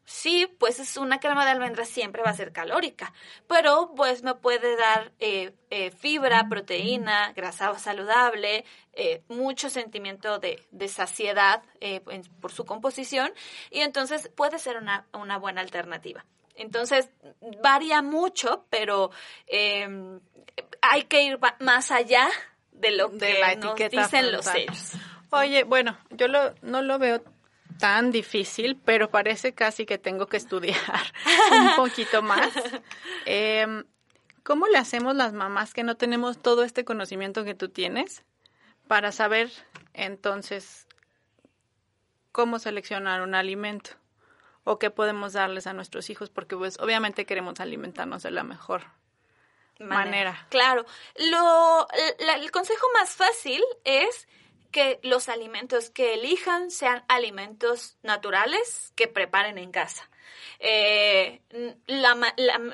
Sí, pues es una crema de almendras siempre va a ser calórica, pero pues me puede dar eh, eh, fibra, proteína, grasa saludable, eh, mucho sentimiento de, de saciedad por su composición y entonces puede ser una, una buena alternativa. Entonces varía mucho, pero em, hay que ir más allá de lo que nos dicen los sellos. Oye, bueno, yo lo, no lo veo tan difícil, pero parece casi que tengo que estudiar un poquito más. Em, ¿Cómo le hacemos las mamás que no tenemos todo este conocimiento que tú tienes para saber entonces cómo seleccionar un alimento o qué podemos darles a nuestros hijos? Porque pues obviamente queremos alimentarnos de la mejor manera. Claro. Lo, el consejo más fácil es que los alimentos que elijan sean alimentos naturales que preparen en casa. Eh,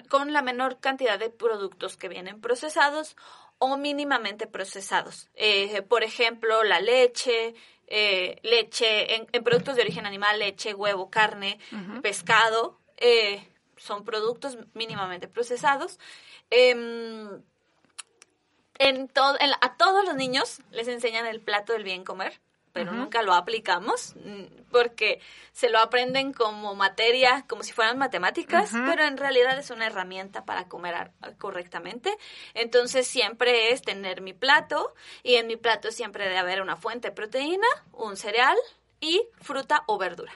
con la menor cantidad de productos que vienen procesados o mínimamente procesados. Eh, por ejemplo, la leche, eh, leche en, productos de origen animal, leche, huevo, carne, pescado, son productos mínimamente procesados. En todo, a todos los niños les enseñan el plato del bien comer. pero nunca lo aplicamos mm, porque se lo aprenden como materia, como si fueran matemáticas, pero en realidad es una herramienta para comer correctamente. Entonces siempre es tener mi plato y en mi plato siempre debe haber una fuente de proteína, un cereal y fruta o verdura.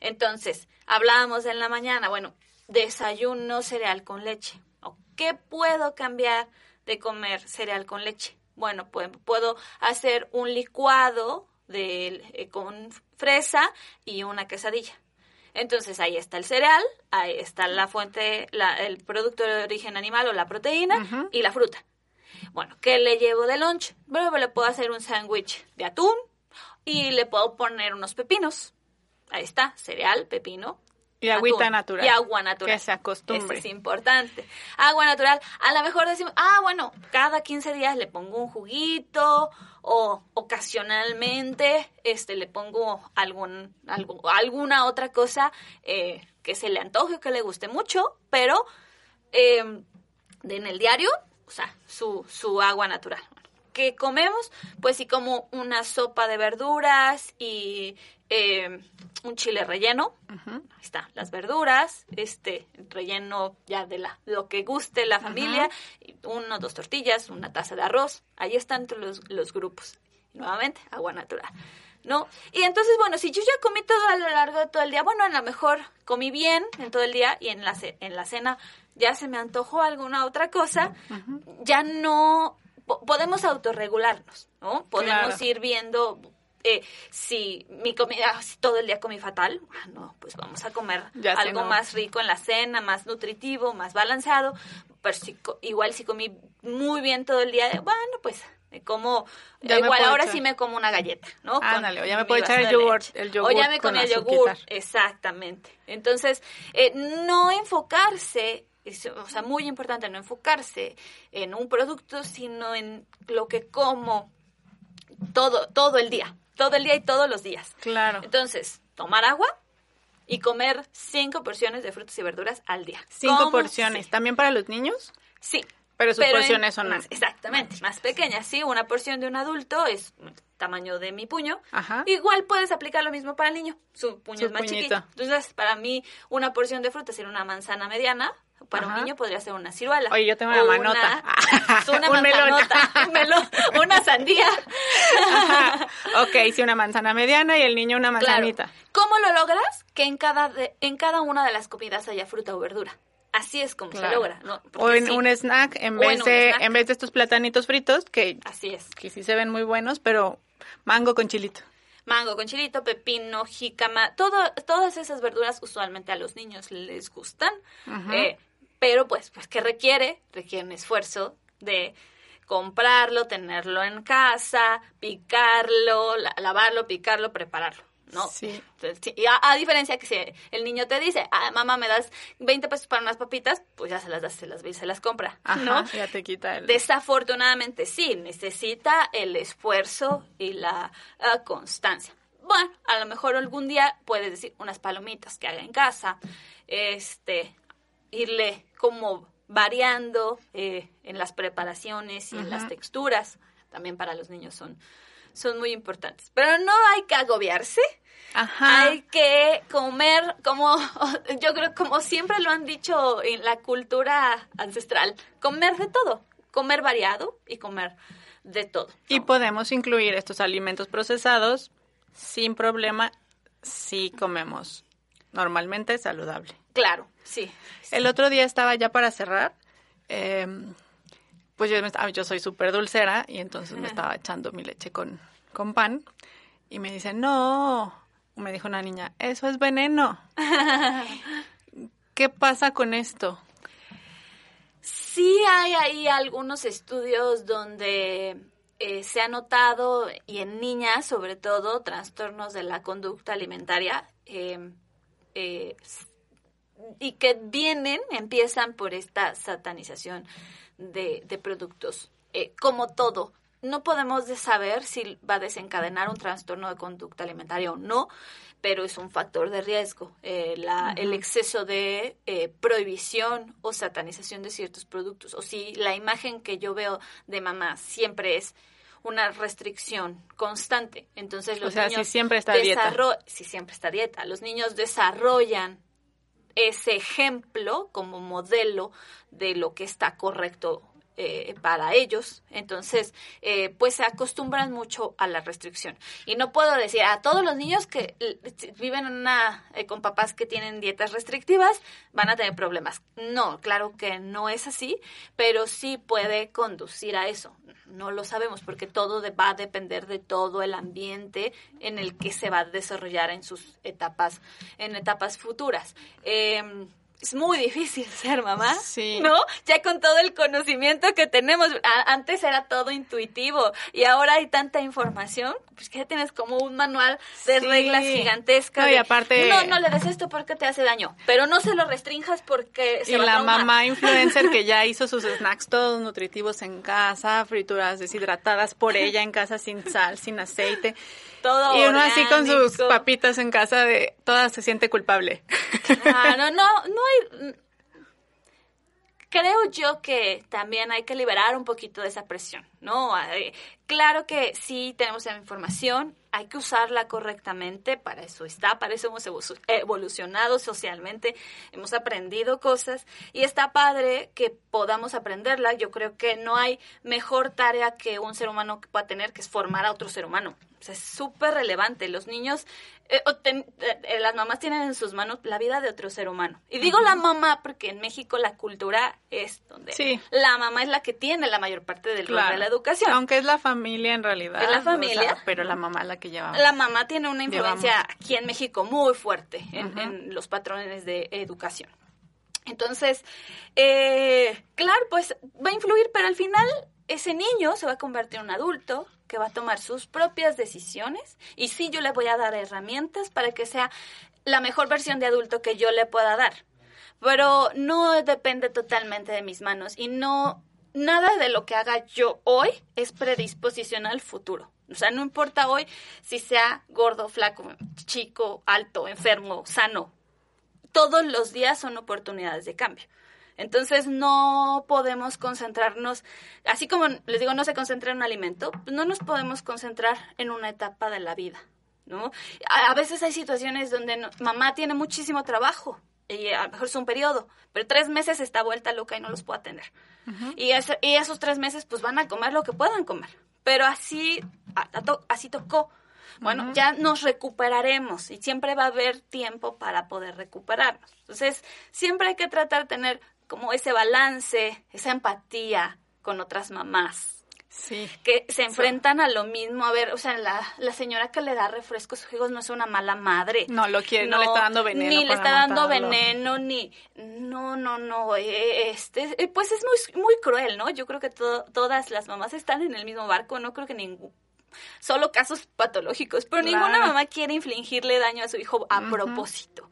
Entonces, hablábamos en la mañana, bueno, desayuno cereal con leche. ¿Qué puedo cambiar de comer cereal con leche? Bueno, pues puedo hacer un licuado de, eh, con fresa y una quesadilla. Entonces ahí está el cereal, ahí está la fuente, la, el producto de origen animal o la proteína y la fruta. Bueno, ¿qué le llevo de lunch? Bueno, le puedo hacer un sándwich de atún y le puedo poner unos pepinos. Ahí está, cereal, pepino, y agüita natural. Y agua natural. Que se acostumbre. Eso es importante. Agua natural. A lo mejor decimos, ah, bueno, cada 15 días le pongo un juguito o ocasionalmente este le pongo algún, algo, alguna otra cosa eh, que se le antoje o que le guste mucho, pero eh, en el diario, o sea, su, su agua natural. ¿Qué comemos? Pues sí como una sopa de verduras y eh, un chile relleno. Ahí está, las verduras, este relleno ya de la, lo que guste la familia, uno, dos tortillas, una taza de arroz. Ahí están los, los grupos. nuevamente, agua natural. ¿no? Y entonces, bueno, si yo ya comí todo a lo largo de todo el día, bueno, a lo mejor comí bien en todo el día y en la, en la cena ya se me antojó alguna otra cosa, ya no podemos autorregularnos, ¿no? Podemos ir viendo eh, si mi comida, si todo el día comí fatal, ah, no, pues vamos a comer algo más rico en la cena, más nutritivo, más balanceado. Pero si, igual si comí muy bien todo el día, bueno, pues como igual ahora sí me como una galleta, ¿no? Ándale, o ya me puedo echar el yogur, el O ya me comí el yogur, exactamente. Entonces, eh, no enfocarse o sea, muy importante no enfocarse en un producto, sino en lo que como todo, todo el día, todo el día y todos los días. Claro. Entonces, tomar agua y comer cinco porciones de frutas y verduras al día. ¿Cinco porciones? ¿También para los niños? Sí. Pero sus porciones son más. Exactamente, más pequeñas. Sí, una porción de un adulto es tamaño de mi puño. Igual puedes aplicar lo mismo para el niño. Su puño es más chiquito. Entonces, para mí, una porción de fruta sería una manzana mediana, para un niño podría ser una ciruela. Oye, yo tengo una manota. Una, una manzanota, un melón, una sandía. ok, sí, una manzana mediana y el niño una manzanita. ¿Cómo lo logras? Que en cada, en cada una de las comidas haya fruta o verdura. Así es como se logra, ¿no? o en un snack en vez de en vez de estos platanitos fritos que así es que sí se ven muy buenos, pero mango con chilito mango con chilito, pepino, jícama, todo, todas esas verduras usualmente a los niños les gustan. Eh, pero pues, pues ¿qué requiere? Requiere un esfuerzo de comprarlo, tenerlo en casa, picarlo, lavarlo, picarlo, prepararlo. ¿no? Sí. y a, diferencia que si el niño te dice, ah, mamá, me das 20 pesos para unas papitas, pues ya se las das, se las, se las compra, ¿no? ya te quita el... Desafortunadamente sí, necesita el esfuerzo y la constancia. Bueno, a lo mejor algún día puedes decir unas palomitas que haga en casa, este, irle como variando eh, en las preparaciones y en las texturas. También para los niños son, son muy importantes. Pero no hay que agobiarse. Hay que comer como, yo creo como siempre lo han dicho en la cultura ancestral, comer de todo, comer variado y comer de todo. Y podemos incluir estos alimentos procesados sin problema si comemos normalmente saludable. Claro, sí. El otro día estaba ya para cerrar, em, pues yo, yo soy súper dulcera y entonces me estaba echando mi leche con, con pan y me dice, no, me dijo una niña, eso es veneno. ¿Qué pasa con esto? Sí hay ahí algunos estudios donde eh, se ha notado, y en niñas sobre todo, trastornos de la conducta alimentaria. Em, eh, y que vienen, empiezan por esta satanización de, de productos. Eh, como todo, no podemos saber si va a desencadenar un trastorno de conducta alimentaria o no, pero es un factor de riesgo. Eh, la, El exceso de eh, prohibición o satanización de ciertos productos. O si la imagen que yo veo de mamá siempre es una restricción constante. Entonces los o sea, niños si siempre está dieta. si siempre está dieta, los niños desarrollan ese ejemplo como modelo de lo que está correcto eh, para ellos. Entonces, eh, pues se acostumbran mucho a la restricción. Y no puedo decir a todos los niños que viven una, eh, con papás que tienen dietas restrictivas van a tener problemas. No, claro que no es así, pero sí puede conducir a eso. No lo sabemos porque todo va a depender de todo el ambiente en el que se va a desarrollar en sus etapas, en etapas futuras. Es muy difícil ser mamá, sí. ¿no? Ya con todo el conocimiento que tenemos, antes era todo intuitivo y ahora hay tanta información, pues que ya tienes como un manual de reglas gigantescas. No, y aparte... No, no le des esto porque te hace daño, pero no se lo restrinjas porque se y va la a mamá influencer que ya hizo sus snacks todos nutritivos en casa, frituras deshidratadas por ella en casa sin sal, sin aceite. Todo y uno así con sus papitas en casa de toda se siente culpable. Claro, no, no hay. Creo yo que también hay que liberar un poquito de esa presión, ¿no? Eh, Claro que sí tenemos la información, hay que usarla correctamente, para eso está, para eso hemos evo- evolucionado socialmente, hemos aprendido cosas y está padre que podamos aprenderla. Yo creo que no hay mejor tarea que un ser humano pueda tener que es formar a otro ser humano. O sea, es súper relevante. Los niños, eh, ten- eh, las mamás tienen en sus manos la vida de otro ser humano. Y digo la mamá porque en México la cultura es donde Sí. la mamá es la que tiene la mayor parte del rol de la educación. Aunque es la familia en realidad. Es la o sea, familia. pero la mamá es la que lleva. La mamá tiene una influencia Llevamos. aquí en México muy fuerte en, en los patrones de educación. Entonces, eh, claro, pues va a influir, pero al final ese niño se va a convertir en un adulto que va a tomar sus propias decisiones y sí yo le voy a dar herramientas para que sea la mejor versión de adulto que yo le pueda dar. Pero no depende totalmente de mis manos y no nada de lo que haga yo hoy es predisposición al futuro. O sea, no importa hoy si sea gordo, flaco, chico, alto, enfermo, sano. Todos los días son oportunidades de cambio. Entonces no podemos concentrarnos, así como les digo, no se concentra en un alimento, pues no nos podemos concentrar en una etapa de la vida, ¿no? A, veces hay situaciones donde no- mamá tiene muchísimo trabajo y a lo mejor es un periodo, pero tres meses está vuelta loca y no los puede atender. y, ese- y esos tres meses pues van a comer lo que puedan comer. Pero así, a- a to- así tocó. Bueno, ya nos recuperaremos y siempre va a haber tiempo para poder recuperarnos. Entonces, siempre hay que tratar de tener como ese balance, esa empatía con otras mamás Sí. que se enfrentan a lo mismo. A ver, o sea, la, la señora que le da refresco a sus hijos no es una mala madre. No lo quiere, no, le está dando veneno. Ni le está dando veneno, ni... No, no, no. eh, Este, eh, pues es muy, muy cruel, ¿no? Yo creo que to- todas las mamás están en el mismo barco. No creo que ningún... Solo casos patológicos, pero Claro. ninguna mamá quiere infligirle daño a su hijo a propósito.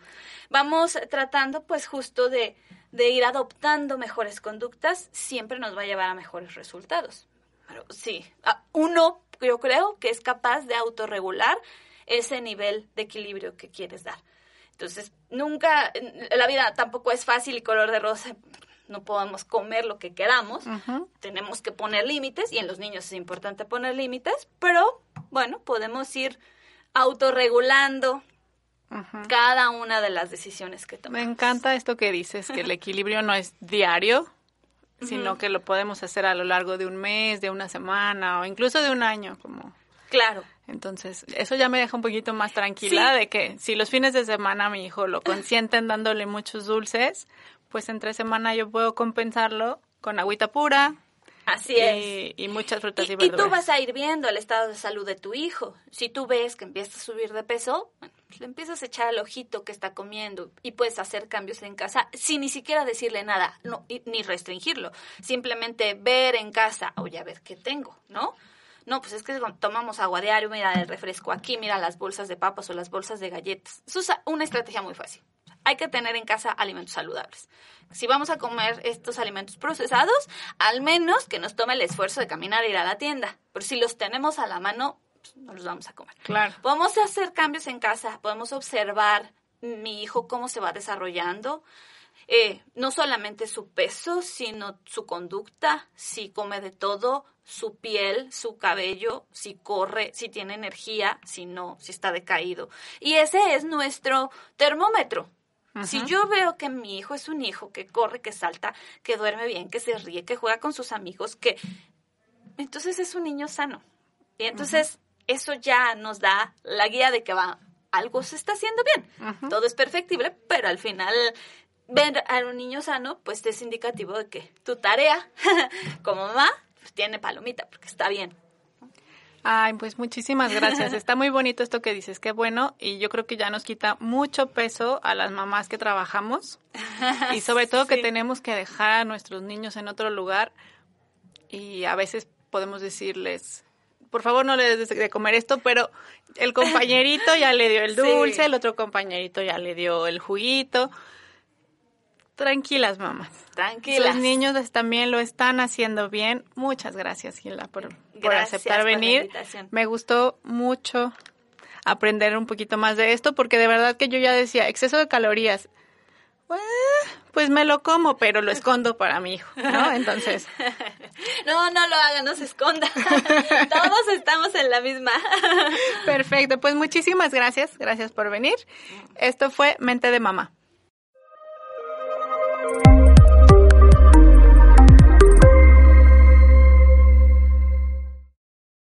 Vamos tratando, pues, justo de, de ir adoptando mejores conductas, siempre nos va a llevar a mejores resultados. Pero sí, uno yo creo que es capaz de autorregular ese nivel de equilibrio que quieres dar. Entonces, nunca, la vida tampoco es fácil y color de rosa, no podemos comer lo que queramos, tenemos que poner límites y en los niños es importante poner límites, pero bueno, podemos ir autorregulando Cada una de las decisiones que Me tomamos. encanta esto que dices, que el equilibrio no es diario, sino que lo podemos hacer a lo largo de un mes, de una semana o incluso de un año, como Claro. entonces eso ya me deja un poquito más tranquila Sí. de que si los fines de semana mi hijo lo consienten dándole muchos dulces, pues entre semana yo puedo compensarlo con agüita pura Así es. y, y muchas frutas y, Y, y verduras. tú vas a ir viendo el estado de salud de tu hijo. Si tú ves que empieza a subir de peso, bueno, pues le empiezas a echar al ojito que está comiendo y puedes hacer cambios en casa sin ni siquiera decirle nada, no, y- ni restringirlo. Simplemente ver en casa, oye, a ver qué tengo, ¿no? No, pues es que tomamos agua diario, mira el refresco aquí, mira las bolsas de papas o las bolsas de galletas. Eso es una estrategia muy fácil. Hay que tener en casa alimentos saludables. Si vamos a comer estos alimentos procesados, al menos que nos tome el esfuerzo de caminar e ir a la tienda. Pero si los tenemos a la mano, pues, no los vamos a comer. Claro. Podemos hacer cambios en casa, podemos observar mi hijo cómo se va desarrollando, eh, no solamente su peso, sino su conducta, si come de todo, su piel, su cabello, si corre, si tiene energía, si no, si está decaído. Y ese es nuestro termómetro. Si yo veo que mi hijo es un hijo que corre, que salta, que duerme bien, que se ríe, que juega con sus amigos, que entonces es un niño sano. Y entonces eso ya nos da la guía de que va algo se está haciendo bien. Todo es perfectible, pero al final ver a un niño sano, pues es indicativo de que tu tarea como mamá pues, tiene palomita porque está bien. Ay, pues muchísimas gracias. Está muy bonito esto que dices, qué bueno. Y yo creo que ya nos quita mucho peso a las mamás que trabajamos. Y sobre todo que tenemos que dejar a nuestros niños en otro lugar. Y a veces podemos decirles, por favor no le des de comer esto, pero el compañerito ya le dio el dulce, el otro compañerito ya le dio el juguito. Tranquilas, mamás. Tranquilas. Los niños también lo están haciendo bien. Muchas gracias, Gila, por, por aceptar venir. Me gustó mucho aprender un poquito más de esto, porque de verdad que yo ya decía, exceso de calorías. Pues me lo como, pero lo escondo para mi hijo, ¿no? Entonces. No, no lo haga, no se esconda. Todos estamos en la misma. Perfecto, pues muchísimas gracias, gracias por venir. Esto fue Mente de Mamá.